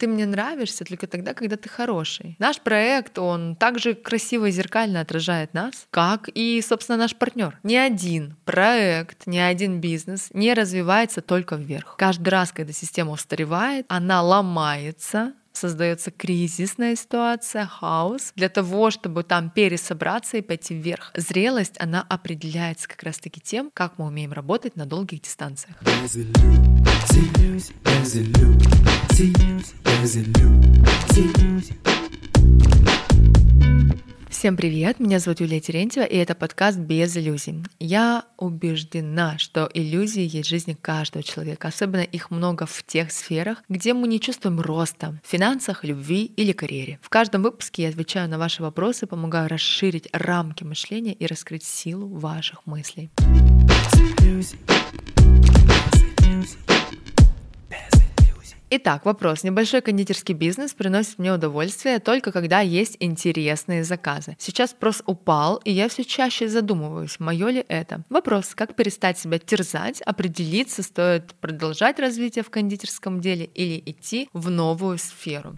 Ты мне нравишься только тогда, когда ты хороший. Наш проект, он также красиво и зеркально отражает нас, как и, собственно, наш партнер. Ни один проект, ни один бизнес не развивается только вверх. Каждый раз, когда система устаревает, она ломается, создается кризисная ситуация, хаос, для того, чтобы там пересобраться и пойти вверх. Зрелость, она определяется как раз-таки тем, как мы умеем работать на долгих дистанциях. Всем привет, меня зовут Юлия Терентьева, и это подкаст «Без иллюзий». Я убеждена, что иллюзии есть в жизни каждого человека, особенно их много в тех сферах, где мы не чувствуем роста — в финансах, любви или карьере. В каждом выпуске я отвечаю на ваши вопросы, помогаю расширить рамки мышления и раскрыть силу ваших мыслей. Итак, вопрос. Небольшой кондитерский бизнес приносит мне удовольствие только когда есть интересные заказы. Сейчас спрос упал, и я все чаще задумываюсь, мое ли это. Вопрос, как перестать себя терзать, определиться, стоит продолжать развитие в кондитерском деле или идти в новую сферу.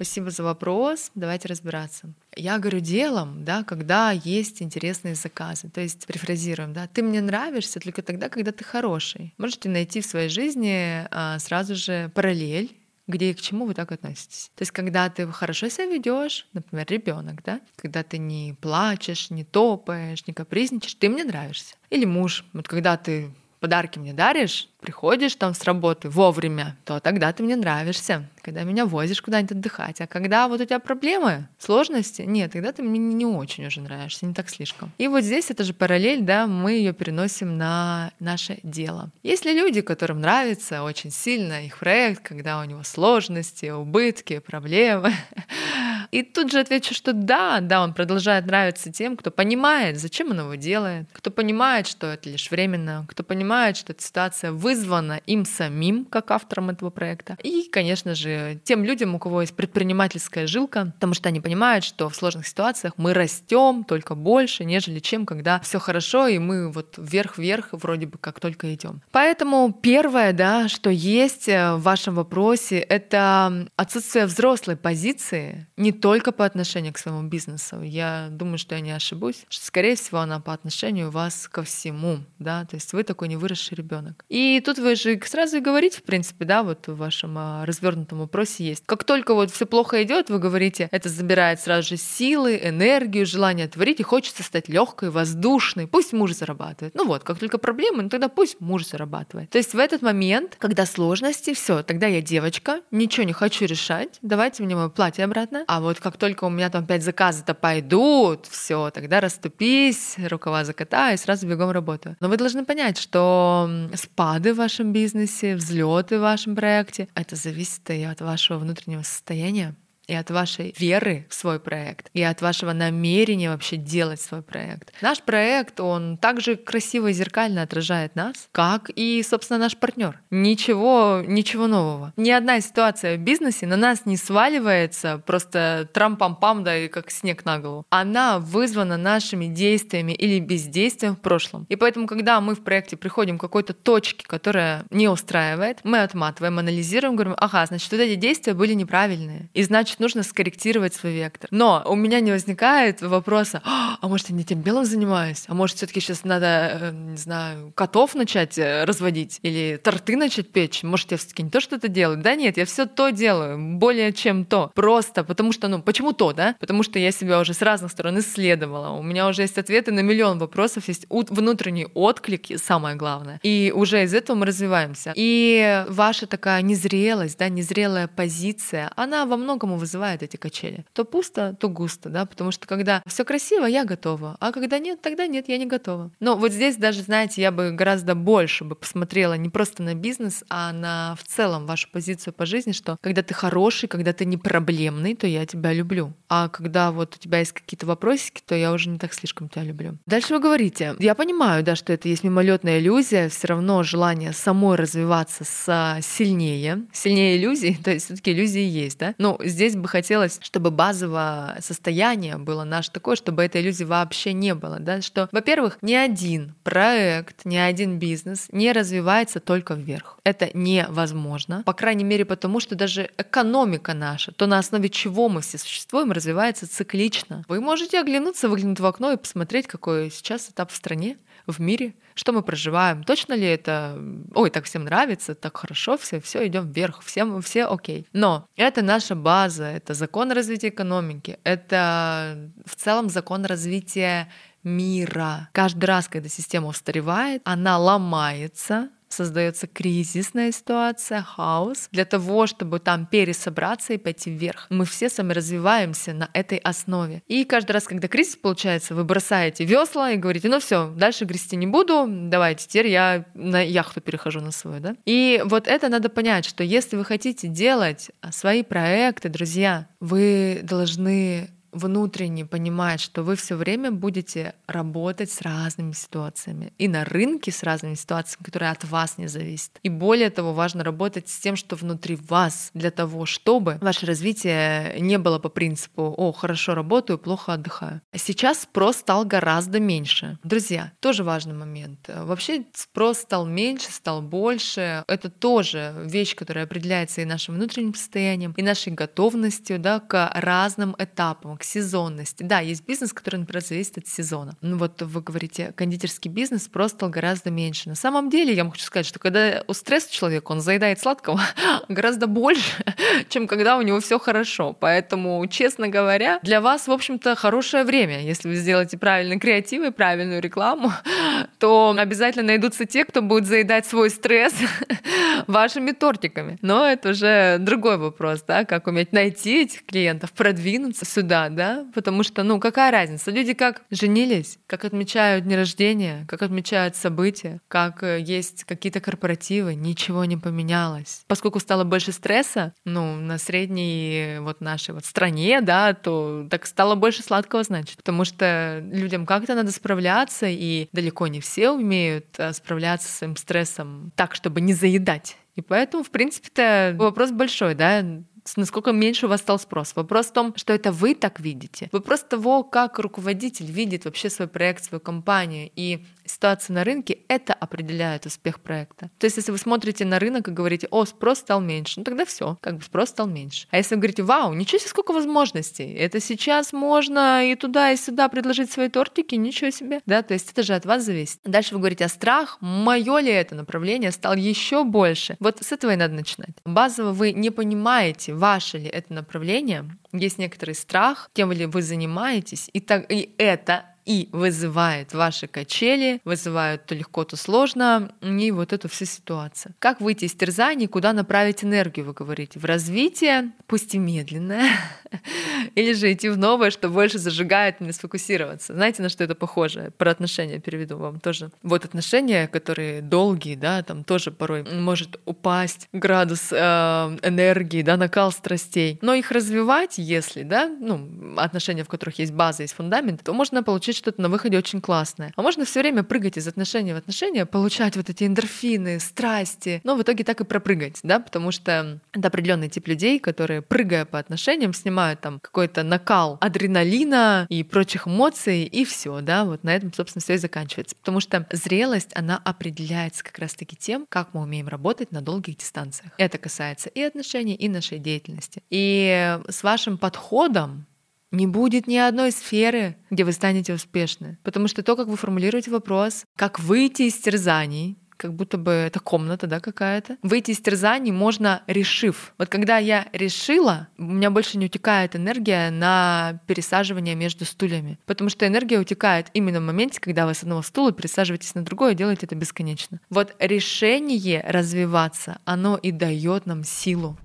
Спасибо за вопрос. Давайте разбираться. Я говорю делом, да, когда есть интересные заказы. То есть, перефразируем, да, ты мне нравишься только тогда, когда ты хороший. Можете найти в своей жизни а, сразу же параллель где и к чему вы так относитесь. То есть, когда ты хорошо себя ведешь, например, ребенок, да, когда ты не плачешь, не топаешь, не капризничаешь, ты мне нравишься. Или муж, вот когда ты подарки мне даришь, приходишь там с работы вовремя, то тогда ты мне нравишься, когда меня возишь куда-нибудь отдыхать. А когда вот у тебя проблемы, сложности, нет, тогда ты мне не очень уже нравишься, не так слишком. И вот здесь это же параллель, да, мы ее переносим на наше дело. Есть ли люди, которым нравится очень сильно их проект, когда у него сложности, убытки, проблемы, И тут же отвечу, что да, да, он продолжает нравиться тем, кто понимает, зачем он его делает, кто понимает, что это лишь временно, кто понимает, что эта ситуация вызвана им самим, как автором этого проекта. И, конечно же, тем людям, у кого есть предпринимательская жилка, потому что они понимают, что в сложных ситуациях мы растем только больше, нежели чем когда все хорошо, и мы вот вверх-вверх вроде бы как только идем. Поэтому первое, да, что есть э, в вашем вопросе, это отсутствие взрослой позиции, не только по отношению к своему бизнесу. Я думаю, что я не ошибусь. Скорее всего, она по отношению вас ко всему, да, то есть вы такой не выросший ребенок. И тут вы же сразу и говорите, в принципе, да, вот в вашем а, развернутом вопросе есть. Как только вот все плохо идет, вы говорите, это забирает сразу же силы, энергию, желание творить, и хочется стать легкой, воздушной. Пусть муж зарабатывает. Ну вот, как только проблемы, ну тогда пусть муж зарабатывает. То есть в этот момент, когда сложности, все, тогда я девочка, ничего не хочу решать, давайте мне мое платье обратно, а вот вот как только у меня там пять заказов-то пойдут, все, тогда расступись, рукава закатай, и сразу бегом работаю. Но вы должны понять, что спады в вашем бизнесе, взлеты в вашем проекте, это зависит и от вашего внутреннего состояния и от вашей веры в свой проект, и от вашего намерения вообще делать свой проект. Наш проект, он также красиво и зеркально отражает нас, как и, собственно, наш партнер. Ничего, ничего нового. Ни одна ситуация в бизнесе на нас не сваливается просто трам-пам-пам, да, и как снег на голову. Она вызвана нашими действиями или бездействием в прошлом. И поэтому, когда мы в проекте приходим к какой-то точке, которая не устраивает, мы отматываем, анализируем, говорим, ага, значит, вот эти действия были неправильные. И значит, нужно скорректировать свой вектор. Но у меня не возникает вопроса, а, а может, я не тем белым занимаюсь? А может, все таки сейчас надо, э, не знаю, котов начать э, разводить? Или торты начать печь? Может, я все таки не то что-то делаю? Да нет, я все то делаю, более чем то. Просто потому что, ну, почему то, да? Потому что я себя уже с разных сторон исследовала. У меня уже есть ответы на миллион вопросов, есть внутренний отклик, самое главное. И уже из этого мы развиваемся. И ваша такая незрелость, да, незрелая позиция, она во многом вызывает эти качели. То пусто, то густо, да, потому что когда все красиво, я готова, а когда нет, тогда нет, я не готова. Но вот здесь даже, знаете, я бы гораздо больше бы посмотрела не просто на бизнес, а на в целом вашу позицию по жизни, что когда ты хороший, когда ты не проблемный, то я тебя люблю. А когда вот у тебя есть какие-то вопросики, то я уже не так слишком тебя люблю. Дальше вы говорите, я понимаю, да, что это есть мимолетная иллюзия, все равно желание самой развиваться с сильнее, сильнее иллюзий, то есть все-таки иллюзии есть, да. Но здесь здесь бы хотелось, чтобы базовое состояние было наше такое, чтобы этой иллюзии вообще не было. Да? Что, во-первых, ни один проект, ни один бизнес не развивается только вверх. Это невозможно. По крайней мере, потому что даже экономика наша, то на основе чего мы все существуем, развивается циклично. Вы можете оглянуться, выглянуть в окно и посмотреть, какой сейчас этап в стране в мире, что мы проживаем, точно ли это, ой, так всем нравится, так хорошо, все, все идем вверх, всем, все окей. Но это наша база, это закон развития экономики, это в целом закон развития мира. Каждый раз, когда система устаревает, она ломается, создается кризисная ситуация, хаос, для того, чтобы там пересобраться и пойти вверх. Мы все сами развиваемся на этой основе. И каждый раз, когда кризис получается, вы бросаете весла и говорите, ну все, дальше грести не буду, давайте теперь я на яхту перехожу на свою, да? И вот это надо понять, что если вы хотите делать свои проекты, друзья, вы должны внутренне понимать, что вы все время будете работать с разными ситуациями и на рынке с разными ситуациями, которые от вас не зависят. И более того, важно работать с тем, что внутри вас, для того, чтобы ваше развитие не было по принципу «О, хорошо работаю, плохо отдыхаю». Сейчас спрос стал гораздо меньше. Друзья, тоже важный момент. Вообще спрос стал меньше, стал больше. Это тоже вещь, которая определяется и нашим внутренним состоянием, и нашей готовностью да, к разным этапам, к сезонности. Да, есть бизнес, который, например, зависит от сезона. Ну вот вы говорите, кондитерский бизнес просто стал гораздо меньше. На самом деле, я хочу сказать, что когда у стресса человек, он заедает сладкого гораздо больше, чем когда у него все хорошо. Поэтому, честно говоря, для вас, в общем-то, хорошее время. Если вы сделаете правильный креатив и правильную рекламу, то обязательно найдутся те, кто будет заедать свой стресс вашими тортиками. Но это уже другой вопрос, да, как уметь найти этих клиентов, продвинуться сюда, да, потому что, ну, какая разница? Люди как женились, как отмечают дни рождения, как отмечают события, как э, есть какие-то корпоративы, ничего не поменялось. Поскольку стало больше стресса, ну, на средней вот нашей вот стране, да, то так стало больше сладкого, значит, потому что людям как-то надо справляться, и далеко не все умеют э, справляться с своим стрессом так, чтобы не заедать. И поэтому, в принципе-то, вопрос большой, да, насколько меньше у вас стал спрос. Вопрос в том, что это вы так видите. Вопрос того, как руководитель видит вообще свой проект, свою компанию. И ситуация на рынке, это определяет успех проекта. То есть, если вы смотрите на рынок и говорите, о, спрос стал меньше, ну тогда все, как бы спрос стал меньше. А если вы говорите, вау, ничего себе, сколько возможностей, это сейчас можно и туда, и сюда предложить свои тортики, ничего себе, да, то есть это же от вас зависит. Дальше вы говорите, а страх, мое ли это направление, стал еще больше. Вот с этого и надо начинать. Базово вы не понимаете, ваше ли это направление, есть некоторый страх, тем ли вы занимаетесь, и, так, и это и вызывает ваши качели, вызывают то легко, то сложно, и вот эту всю ситуацию. Как выйти из терзаний, куда направить энергию, вы говорите? В развитие, пусть и медленное, или же идти в новое, что больше зажигает, не сфокусироваться. Знаете, на что это похоже? Про отношения переведу вам тоже. Вот отношения, которые долгие, да, там тоже порой может упасть градус э, энергии, да, накал страстей. Но их развивать, если, да, ну, отношения, в которых есть база, есть фундамент, то можно получить что-то на выходе очень классное. А можно все время прыгать из отношения в отношения, получать вот эти эндорфины, страсти, но в итоге так и пропрыгать, да, потому что это определенный тип людей, которые, прыгая по отношениям, снимают там какой-то накал адреналина и прочих эмоций, и все, да, вот на этом, собственно, все и заканчивается. Потому что зрелость, она определяется как раз-таки тем, как мы умеем работать на долгих дистанциях. Это касается и отношений, и нашей деятельности. И с вашим подходом не будет ни одной сферы, где вы станете успешны. Потому что то, как вы формулируете вопрос, как выйти из терзаний, как будто бы это комната, да, какая-то. Выйти из терзаний можно, решив. Вот когда я решила, у меня больше не утекает энергия на пересаживание между стульями. Потому что энергия утекает именно в моменте, когда вы с одного стула пересаживаетесь на другой и делаете это бесконечно. Вот решение развиваться, оно и дает нам силу.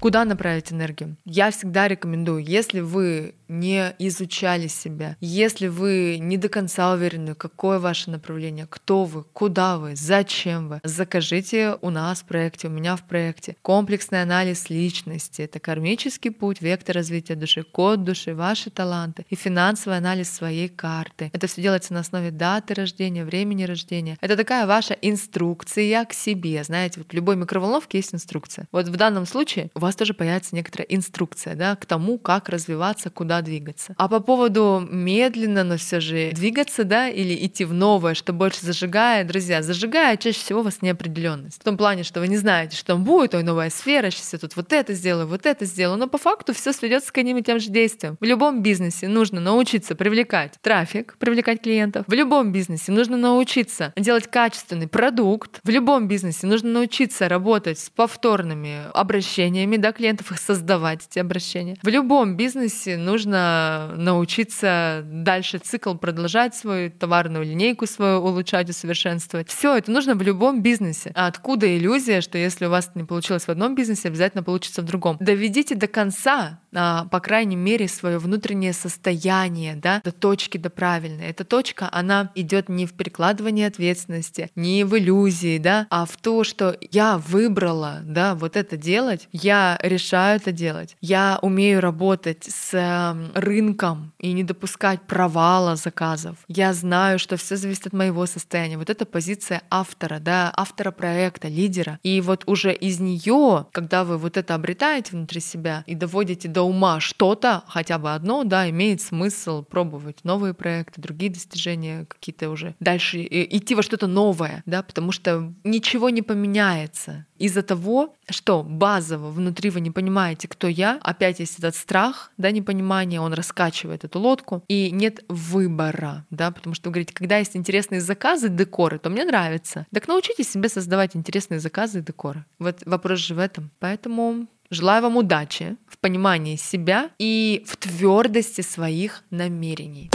Куда направить энергию? Я всегда рекомендую, если вы не изучали себя, если вы не до конца уверены, какое ваше направление, кто вы, куда вы, зачем вы, закажите у нас в проекте, у меня в проекте. Комплексный анализ личности — это кармический путь, вектор развития души, код души, ваши таланты и финансовый анализ своей карты. Это все делается на основе даты рождения, времени рождения. Это такая ваша инструкция к себе. Знаете, вот в любой микроволновке есть инструкция. Вот в данном случае у вас тоже появится некоторая инструкция да, к тому, как развиваться, куда двигаться. А по поводу медленно, но все же двигаться, да, или идти в новое, что больше зажигает, друзья, зажигает чаще всего вас неопределенность. В том плане, что вы не знаете, что там будет, ой, новая сфера, сейчас я тут вот это сделаю, вот это сделаю. Но по факту все сведется к одним и тем же действиям. В любом бизнесе нужно научиться привлекать трафик, привлекать клиентов. В любом бизнесе нужно научиться делать качественный продукт. В любом бизнесе нужно научиться работать с повторными обращениями, да, клиентов, их создавать, эти обращения. В любом бизнесе нужно научиться дальше цикл продолжать свою товарную линейку свою улучшать, усовершенствовать. Все это нужно в любом бизнесе. А откуда иллюзия, что если у вас не получилось в одном бизнесе, обязательно получится в другом? Доведите до конца, а, по крайней мере, свое внутреннее состояние, да, до точки, до правильной. Эта точка, она идет не в перекладывании ответственности, не в иллюзии, да, а в то, что я выбрала, да, вот это делать, я решаю это делать, я умею работать с рынком и не допускать провала заказов. Я знаю, что все зависит от моего состояния. Вот это позиция автора, да, автора проекта, лидера. И вот уже из нее, когда вы вот это обретаете внутри себя и доводите до ума что-то, хотя бы одно, да, имеет смысл пробовать новые проекты, другие достижения, какие-то уже дальше идти во что-то новое, да, потому что ничего не поменяется из-за того, что базово внутри вы не понимаете, кто я, опять есть этот страх, да, непонимание, он раскачивает эту лодку, и нет выбора, да, потому что вы говорите, когда есть интересные заказы, декоры, то мне нравится. Так научитесь себе создавать интересные заказы и декоры. Вот вопрос же в этом. Поэтому Желаю вам удачи в понимании себя и в твердости своих намерений.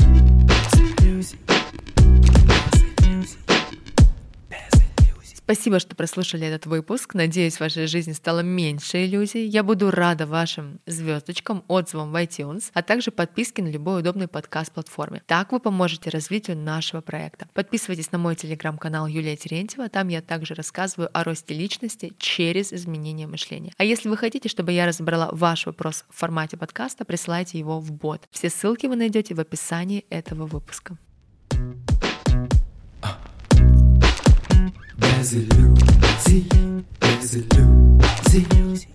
Спасибо, что прослушали этот выпуск. Надеюсь, в вашей жизни стало меньше иллюзий. Я буду рада вашим звездочкам, отзывам в iTunes, а также подписке на любой удобной подкаст-платформе. Так вы поможете развитию нашего проекта. Подписывайтесь на мой телеграм-канал Юлия Терентьева. Там я также рассказываю о росте личности через изменение мышления. А если вы хотите, чтобы я разобрала ваш вопрос в формате подкаста, присылайте его в бот. Все ссылки вы найдете в описании этого выпуска. There's a Lucy, there's a Lucy.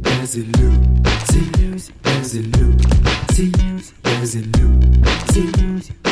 There's a Lucy, there's a Lucy, there's a Lucy.